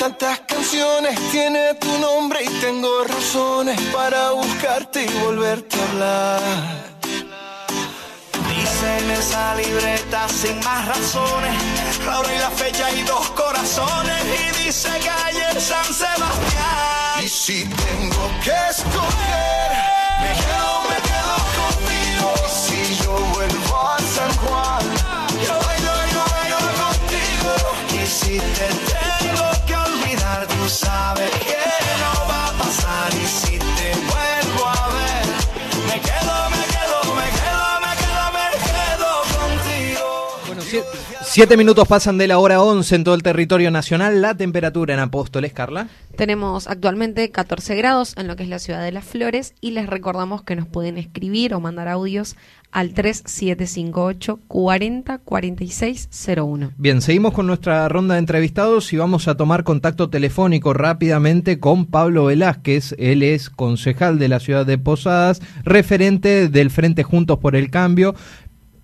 tantas canciones tiene tu nombre y tengo razones para buscarte y volverte a hablar. Dice en esa libreta sin más razones, la hora y la fecha y dos corazones y dice calle San Sebastián. Y si tengo que escoger, me quedo, me quedo contigo. Y si yo vuelvo a San Juan, yo bailo, yo bailo contigo. Y si te tú sabes que no va a pasar. Y si te vuelvo a ver, me quedo, me quedo, me quedo, me quedo, me quedo contigo. Bueno, sie- siete minutos pasan de la hora 11 en todo el territorio nacional. La temperatura en Apóstoles, Carla. Tenemos actualmente 14 grados en lo que es la ciudad de Las Flores y les recordamos que nos pueden escribir o mandar audios al 3758 40 46 01. Bien, seguimos con nuestra ronda de entrevistados y vamos a tomar contacto telefónico rápidamente con Pablo Velázquez. Él es concejal de la ciudad de Posadas, referente del Frente Juntos por el Cambio,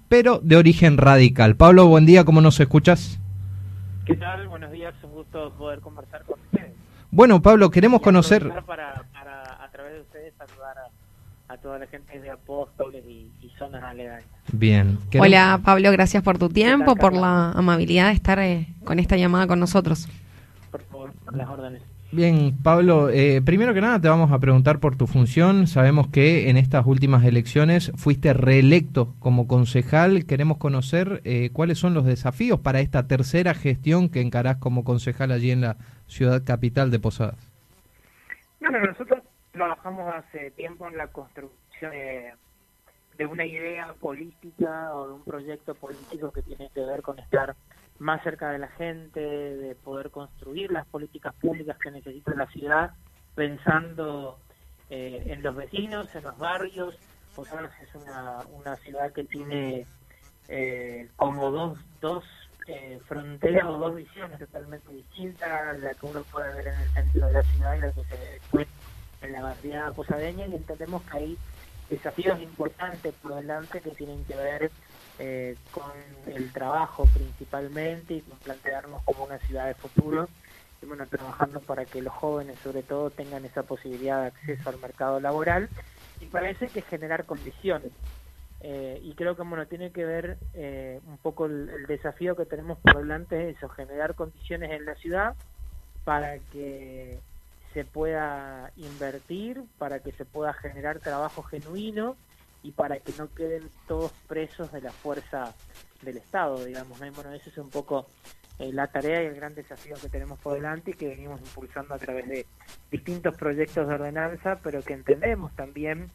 pero de origen radical. Pablo, buen día, ¿cómo nos escuchas? ¿Qué tal? Buenos días, un gusto poder conversar con ustedes. Bueno, Pablo, queremos conocer... Para, para, a través de ustedes, saludar a, a toda la gente de Apóstoles y zonas aledañas. Bien. Hola Pablo, gracias por tu tiempo, por la amabilidad de estar eh, con esta llamada con nosotros. Por favor, las órdenes. Bien, Pablo, eh, primero que nada te vamos a preguntar por tu función. Sabemos que en estas últimas elecciones fuiste reelecto como concejal. Queremos conocer eh, cuáles son los desafíos para esta tercera gestión que encarás como concejal allí en la ciudad capital de Posadas. Bueno, nosotros trabajamos hace tiempo en la construcción de, de una idea política o de un proyecto político que tiene que ver con estar más cerca de la gente, de poder construir las políticas públicas que necesita la ciudad, pensando eh, en los vecinos, en los barrios. Posadas es una, una ciudad que tiene eh, como dos, dos eh, fronteras o dos visiones totalmente distintas, la que uno puede ver en el centro de la ciudad y la que se después en la barriada posadeña y entendemos que hay desafíos importantes por delante que tienen que ver eh, con el trabajo principalmente y con plantearnos como una ciudad de futuro y bueno, trabajando para que los jóvenes sobre todo tengan esa posibilidad de acceso al mercado laboral y para eso hay que generar condiciones. Eh, y creo que bueno tiene que ver eh, un poco el, desafío que tenemos por delante es eso, generar condiciones en la ciudad para que se pueda invertir, para que se pueda generar trabajo genuino y para que no queden todos presos de la fuerza del Estado, digamos. ¿no? Bueno, esa es un poco eh, la tarea y el gran desafío que tenemos por delante y que venimos impulsando a través de distintos proyectos de ordenanza, pero que entendemos también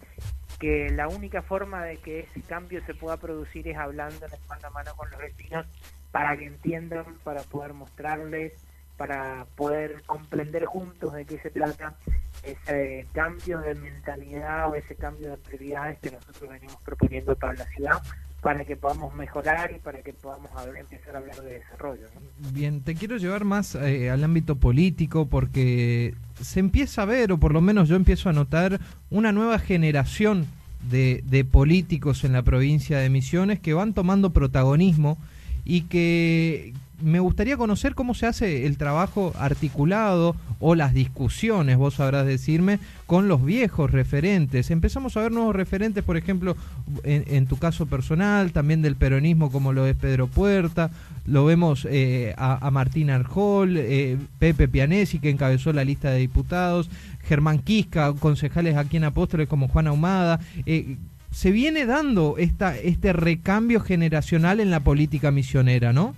que la única forma de que ese cambio se pueda producir es hablando en mano a mano con los vecinos para que entiendan, para poder mostrarles, para poder comprender juntos de qué se trata ese cambio de mentalidad o ese cambio de prioridades que nosotros venimos proponiendo para la ciudad para que podamos mejorar y para que podamos empezar a hablar de desarrollo. Bien, te quiero llevar más eh, al ámbito político porque se empieza a ver, o por lo menos yo empiezo a notar, una nueva generación de políticos en la provincia de Misiones que van tomando protagonismo y que me gustaría conocer cómo se hace el trabajo articulado o las discusiones, vos sabrás decirme, con los viejos referentes. Empezamos a ver nuevos referentes, por ejemplo, en, en tu caso personal, también del peronismo como lo es Pedro Puerta, lo vemos eh, a, Martín Arjol, eh, Pepe Pianesi que encabezó la lista de diputados, Germán Quisca, concejales aquí en Apóstoles como Juan Ahumada. eh, se viene dando esta, este recambio generacional en la política misionera, ¿no?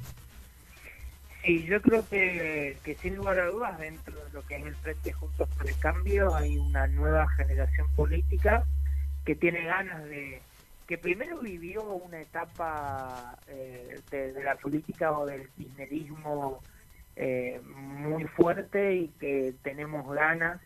Sí, yo creo que, que sin lugar a dudas dentro de lo que es el Frente Juntos por el Cambio hay una nueva generación política que tiene ganas de que primero vivió una etapa eh, de, la política o del kirchnerismo eh, muy fuerte y que tenemos ganas,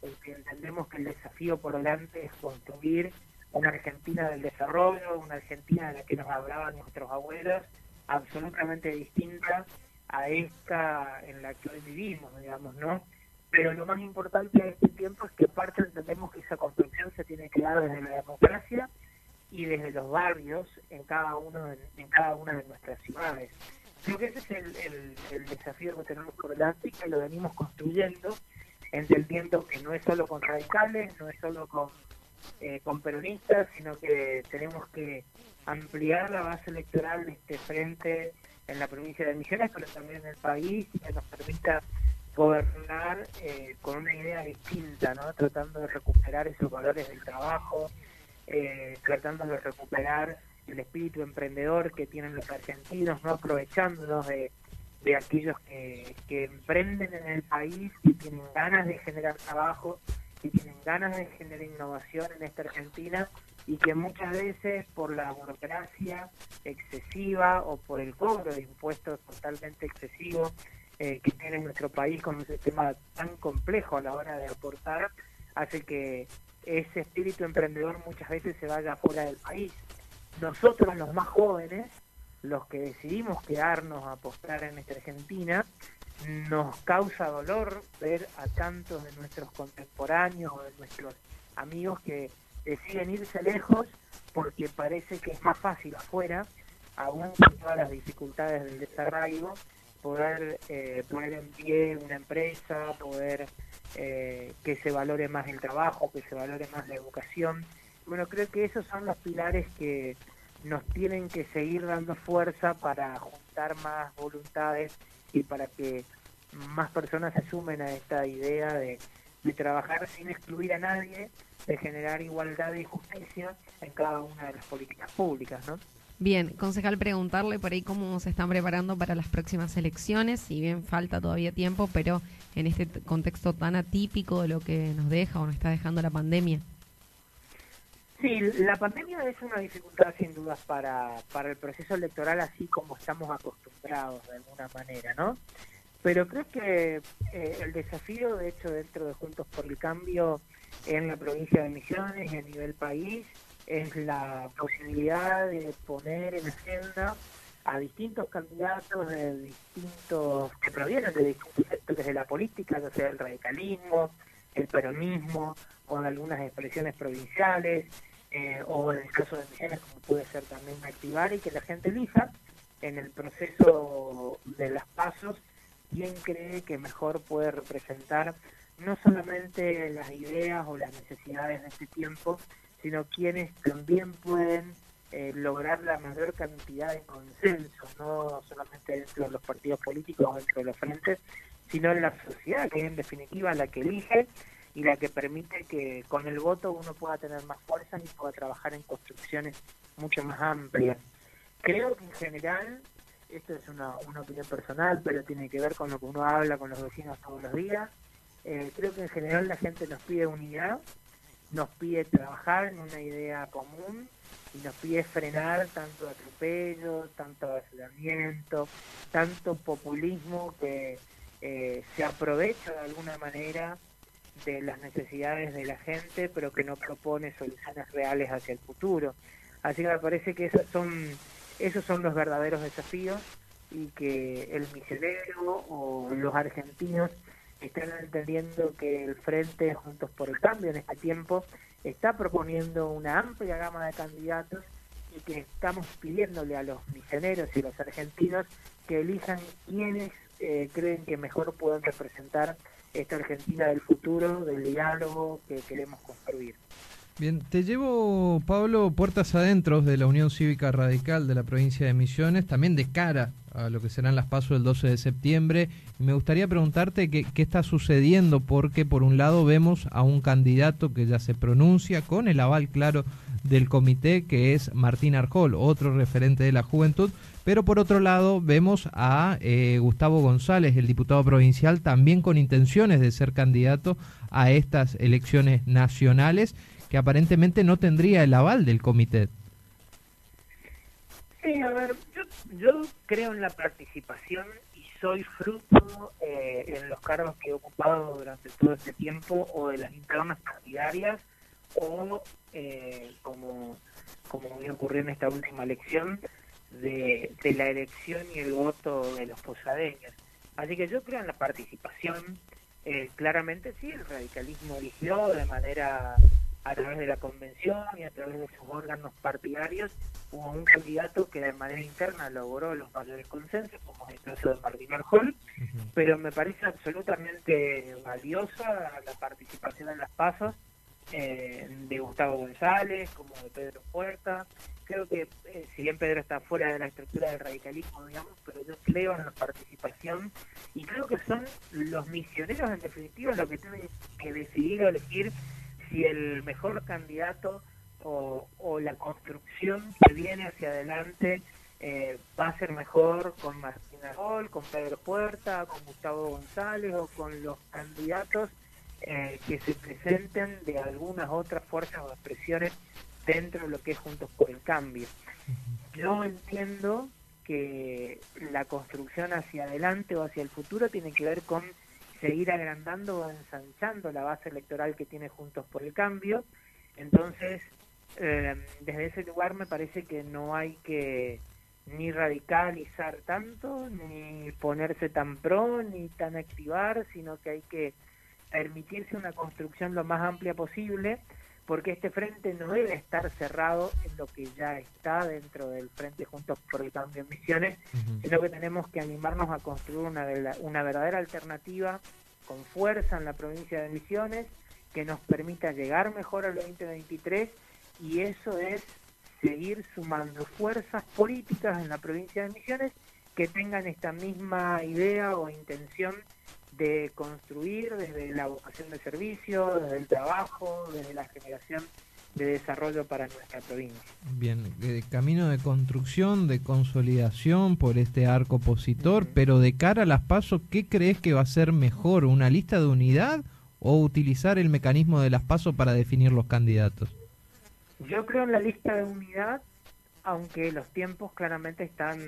porque entendemos que el desafío por delante es construir una Argentina del desarrollo, una Argentina de la que nos hablaban nuestros abuelos, absolutamente distinta a esta en la que hoy vivimos, digamos, ¿no? Pero lo más importante de este tiempo es que parte entendemos que esa construcción se tiene que dar desde la democracia y desde los barrios en cada uno de, en cada una de nuestras ciudades. Creo que ese es el, desafío que tenemos por delante y que lo venimos construyendo, entendiendo que no es solo con radicales, no es solo con, eh, con peronistas, sino que tenemos que ampliar la base electoral este frente en la provincia de Misiones, pero también en el país, que nos permita gobernar eh, con una idea distinta, ¿no? tratando de recuperar esos valores del trabajo, eh, tratando de recuperar el espíritu emprendedor que tienen los argentinos, no aprovechándonos de, de aquellos que, que emprenden en el país y tienen ganas de generar trabajo y tienen ganas de generar innovación en esta Argentina y que muchas veces por la burocracia excesiva o por el cobro de impuestos totalmente excesivo eh, que tiene nuestro país con un sistema tan complejo a la hora de aportar, hace que ese espíritu emprendedor muchas veces se vaya fuera del país. Nosotros los más jóvenes, los que decidimos quedarnos a apostar en esta Argentina, nos causa dolor ver a tantos de nuestros contemporáneos o de nuestros amigos que deciden irse lejos porque parece que es más fácil afuera, aún con todas las dificultades del desarraigo, poder eh, poner en pie una empresa, poder eh, que se valore más el trabajo, que se valore más la educación. Bueno, creo que esos son los pilares que nos tienen que seguir dando fuerza para juntar más voluntades y para que más personas se sumen a esta idea de, de trabajar sin excluir a nadie, de generar igualdad y justicia en cada una de las políticas públicas, ¿no? Bien, concejal, preguntarle por ahí cómo se están preparando para las próximas elecciones, si bien falta todavía tiempo, pero en este contexto tan atípico de lo que nos deja o nos está dejando la pandemia. Sí, la pandemia es una dificultad sin dudas para, para el proceso electoral así como estamos acostumbrados de alguna manera, ¿no? Pero creo que eh, el desafío, de hecho, dentro de Juntos por el Cambio en la provincia de Misiones y a nivel país, es la posibilidad de poner en agenda a distintos candidatos de distintos que provienen de distintos sectores de la política, ya sea el radicalismo, el peronismo, o de algunas expresiones provinciales, eh, o en el caso de Misiones, como puede ser también activar y que la gente elija en el proceso de las pasos quién cree que mejor puede representar no solamente las ideas o las necesidades de este tiempo, sino quienes también pueden eh, lograr la mayor cantidad de consenso, no solamente dentro de los partidos políticos dentro de los frentes, sino en la sociedad, que es en definitiva la que elige y la que permite que con el voto uno pueda tener más fuerza y pueda trabajar en construcciones mucho más amplias. Creo que en general, esto es una, una opinión personal, pero tiene que ver con lo que uno habla con los vecinos todos los días, eh, creo que en general la gente nos pide unidad nos pide trabajar en una idea común y nos pide frenar tanto atropello, tanto aislamiento, tanto populismo que eh, se aprovecha de alguna manera de las necesidades de la gente, pero que no propone soluciones reales hacia el futuro. Así que me parece que esos son, esos son los verdaderos desafíos y que el misionero o los argentinos están entendiendo que el Frente Juntos por el Cambio en este tiempo está proponiendo una amplia gama de candidatos y que estamos pidiéndole a los misioneros y los argentinos que elijan quienes eh, creen que mejor pueden representar esta Argentina del futuro, del diálogo que queremos construir. Bien, te llevo, Pablo, puertas adentro de la Unión Cívica Radical de la provincia de Misiones, también de cara a lo que serán las pasos del 12 de septiembre. Me gustaría preguntarte qué, qué, está sucediendo, porque por un lado vemos a un candidato que ya se pronuncia con el aval claro del comité, que es Martín Arjol, otro referente de la juventud, pero por otro lado vemos a eh, Gustavo González, el diputado provincial, también con intenciones de ser candidato a estas elecciones nacionales que aparentemente no tendría el aval del comité. Sí, a ver, yo, creo en la participación y soy fruto eh, en los cargos que he ocupado durante todo este tiempo o de las internas partidarias o eh, como, como me ocurrió en esta última elección de, de la elección y el voto de los posadeños. Así que yo creo en la participación. Eh, claramente sí, el radicalismo eligió de manera a través de la convención y a través de sus órganos partidarios hubo un candidato que de manera interna logró los mayores consensos, como es el caso de Martín Arjol, pero me parece absolutamente valiosa la participación en las pasos eh, de Gustavo González, como de Pedro Puerta. Creo que, eh, si bien Pedro está fuera de la estructura del radicalismo, digamos, pero yo creo en la participación y creo que son los misioneros, en definitiva, los que tienen que decidir o elegir si el mejor candidato o, la construcción que viene hacia adelante eh, va a ser mejor con Martín Arol, con Pedro Puerta, con Gustavo González o con los candidatos eh, que se presenten de algunas otras fuerzas o expresiones dentro de lo que es Juntos por el Cambio. Yo entiendo que la construcción hacia adelante o hacia el futuro tiene que ver con seguir agrandando o ensanchando la base electoral que tiene Juntos por el Cambio. Entonces, eh, desde ese lugar me parece que no hay que ni radicalizar tanto, ni ponerse tan pro, ni tan activar, sino que hay que permitirse una construcción lo más amplia posible, porque este frente no debe estar cerrado en lo que ya está dentro del Frente Juntos por el Cambio en Misiones, sino que tenemos que animarnos a construir una, una verdadera alternativa con fuerza en la provincia de Misiones que nos permita llegar mejor al 2023 y eso es seguir sumando fuerzas políticas en la provincia de Misiones que tengan esta misma idea o intención de construir desde la vocación de servicio, desde el trabajo, desde la generación de desarrollo para nuestra provincia. Bien, eh, camino de construcción, de consolidación por este arco opositor, pero de cara a las pasos, ¿qué crees que va a ser mejor? ¿Una lista de unidad o utilizar el mecanismo de las pasos para definir los candidatos? Yo creo en la lista de unidad, aunque los tiempos claramente están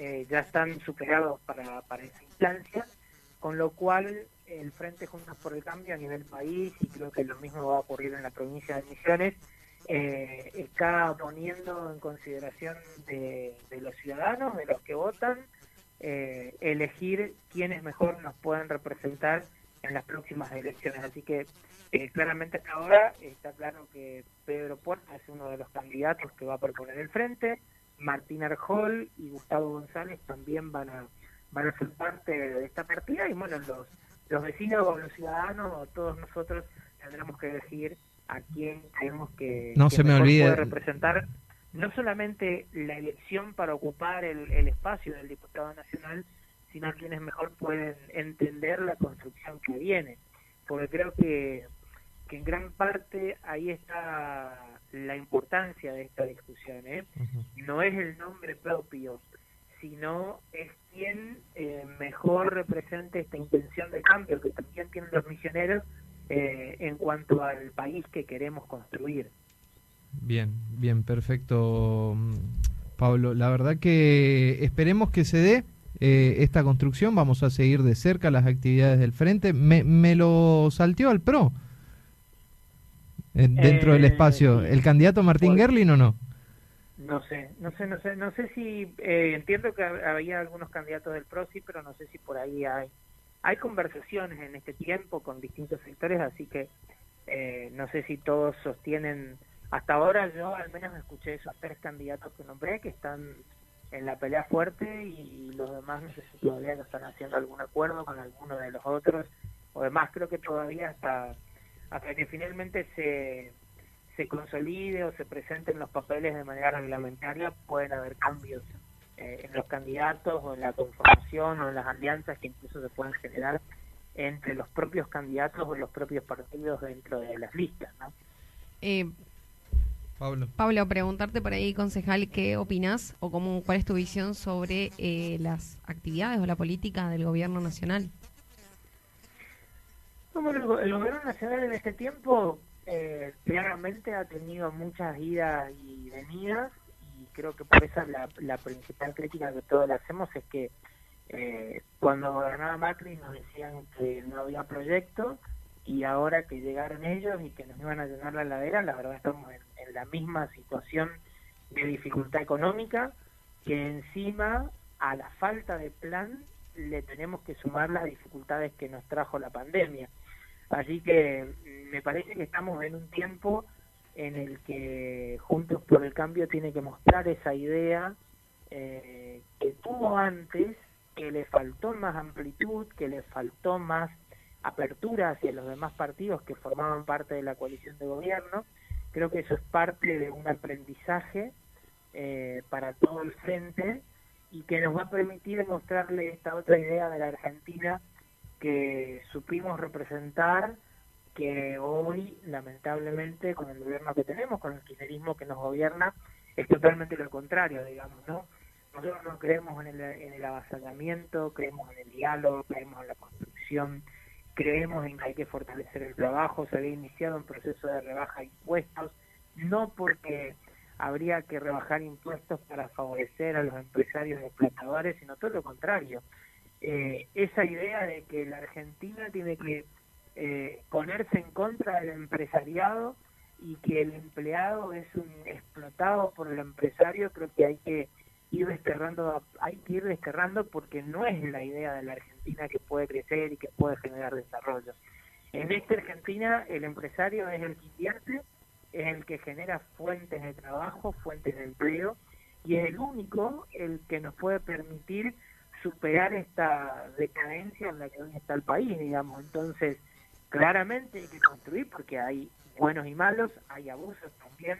eh, ya están superados para, para esa instancia con lo cual el Frente Juntos por el Cambio a nivel país, y creo que lo mismo va a ocurrir en la provincia de Misiones, eh, está poniendo en consideración de, los ciudadanos, de los que votan, eh, elegir quiénes mejor nos pueden representar en las próximas elecciones. Así que eh, claramente hasta ahora está claro que Pedro Puerta es uno de los candidatos que va a proponer el frente, Martín Arjol y Gustavo González también van a van a ser parte de esta partida y bueno, los, los vecinos o los ciudadanos o todos nosotros tendremos que elegir a quién creemos que, no se me olvide puede representar no solamente la elección para ocupar el, el espacio del diputado nacional, sino a quienes mejor pueden entender la construcción que viene. Porque creo que, que en gran parte ahí está la importancia de esta discusión. ¿eh? No es el nombre propio, sino es quien eh, mejor represente esta intención de cambio que también tienen los misioneros eh, en cuanto al país que queremos construir. Bien, bien, perfecto, Pablo. La verdad que esperemos que se dé eh, esta construcción. Vamos a seguir de cerca las actividades del frente. Me, me lo salteó al PRO dentro del espacio. ¿El candidato Martín Gerlin o no? No sé, no sé, no sé, no sé si eh, entiendo que había algunos candidatos del PRO, sí, pero no sé si por ahí hay hay conversaciones en este tiempo con distintos sectores, así que eh, no sé si todos sostienen. Hasta ahora yo al menos escuché esos tres candidatos que nombré que están en la pelea fuerte y los demás no sé si todavía no están haciendo algún acuerdo con alguno de los otros o demás creo que todavía hasta hasta que finalmente se se consolide o se presenten los papeles de manera reglamentaria, pueden haber cambios eh, en los candidatos o en la conformación o en las alianzas que incluso se pueden generar entre los propios candidatos o los propios partidos dentro de las listas. ¿no? Eh, Pablo. Pablo, preguntarte por ahí, concejal, ¿qué opinas o cómo, cuál es tu visión sobre eh, las actividades o la política del gobierno nacional? El gobierno nacional en este tiempo eh, claramente ha tenido muchas idas y venidas y creo que por eso la, principal crítica que todos le hacemos es que eh, cuando gobernaba Macri nos decían que no había proyecto y ahora que llegaron ellos y que nos iban a llenar la ladera, la verdad estamos en, la misma situación de dificultad económica que encima a la falta de plan le tenemos que sumar las dificultades que nos trajo la pandemia. Así que me parece que estamos en un tiempo en el que Juntos por el Cambio tiene que mostrar esa idea eh, que tuvo antes, que le faltó más amplitud, que le faltó más apertura hacia los demás partidos que formaban parte de la coalición de gobierno. Creo que eso es parte de un aprendizaje eh, para todo el frente y que nos va a permitir mostrarle esta otra idea de la Argentina que supimos representar que hoy, lamentablemente, con el gobierno que tenemos, con el kirchnerismo que nos gobierna, es totalmente lo contrario, digamos, ¿no? Nosotros no creemos en el, en el avasallamiento, creemos en el diálogo, creemos en la construcción, creemos en que hay que fortalecer el trabajo, se había iniciado un proceso de rebaja de impuestos, no porque habría que rebajar impuestos para favorecer a los empresarios explotadores, sino todo lo contrario. Eh, esa idea de que la Argentina tiene que eh, ponerse en contra del empresariado y que el empleado es un explotado por el empresario, creo que hay que ir desterrando, hay que ir desterrando porque no es la idea de la Argentina que puede crecer y que puede generar desarrollo. En esta Argentina el empresario es el que invierte, es el que genera fuentes de trabajo, fuentes de empleo y es el único el que nos puede permitir superar esta decadencia en la que hoy está el país, digamos. Entonces, claramente hay que construir porque hay buenos y malos, hay abusos también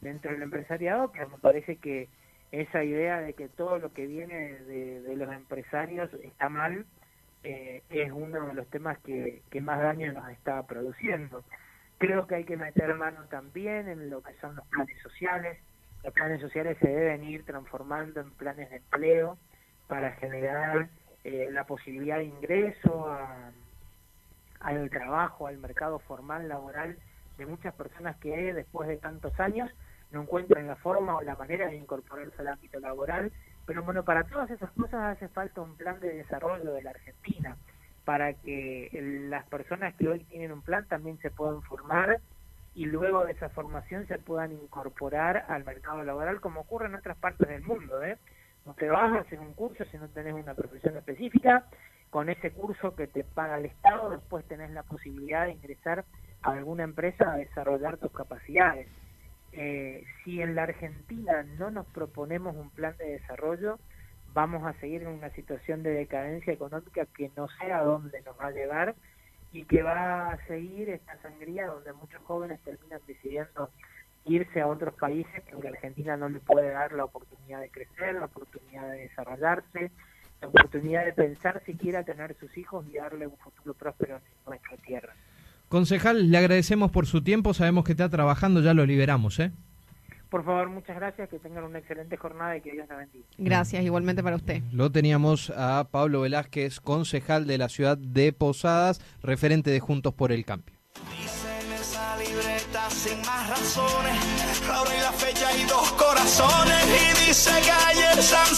dentro del empresariado, pero me parece que esa idea de que todo lo que viene de, los empresarios está mal eh, es uno de los temas que, más daño nos está produciendo. Creo que hay que meter mano también en lo que son los planes sociales. Los planes sociales se deben ir transformando en planes de empleo para generar eh, la posibilidad de ingreso a al trabajo, al mercado formal laboral de muchas personas que después de tantos años no encuentran la forma o la manera de incorporarse al ámbito laboral. Pero bueno, para todas esas cosas hace falta un plan de desarrollo de la Argentina, para que las personas que hoy tienen un plan también se puedan formar y luego de esa formación se puedan incorporar al mercado laboral como ocurre en otras partes del mundo. ¿eh? No te vas a hacer un curso si no tenés una profesión específica con ese curso que te paga el Estado, después tenés la posibilidad de ingresar a alguna empresa a desarrollar tus capacidades. Eh, si en la Argentina no nos proponemos un plan de desarrollo, vamos a seguir en una situación de decadencia económica que no sé a dónde nos va a llevar y que va a seguir esta sangría donde muchos jóvenes terminan decidiendo irse a otros países porque Argentina no les puede dar la oportunidad de crecer, la oportunidad de desarrollarse, la oportunidad de pensar si quiera tener sus hijos y darle un futuro próspero en nuestra tierra. Concejal, le agradecemos por su tiempo, sabemos que está trabajando, ya lo liberamos, ¿eh? Por favor, muchas gracias, que tengan una excelente jornada y que Dios la bendiga. Gracias, igualmente para usted. Lo teníamos a Pablo Velázquez, concejal de la ciudad de Posadas, referente de Juntos por el Cambio. Dice esa libreta sin más razones, la hora y la fecha y dos corazones, y dice que ayer San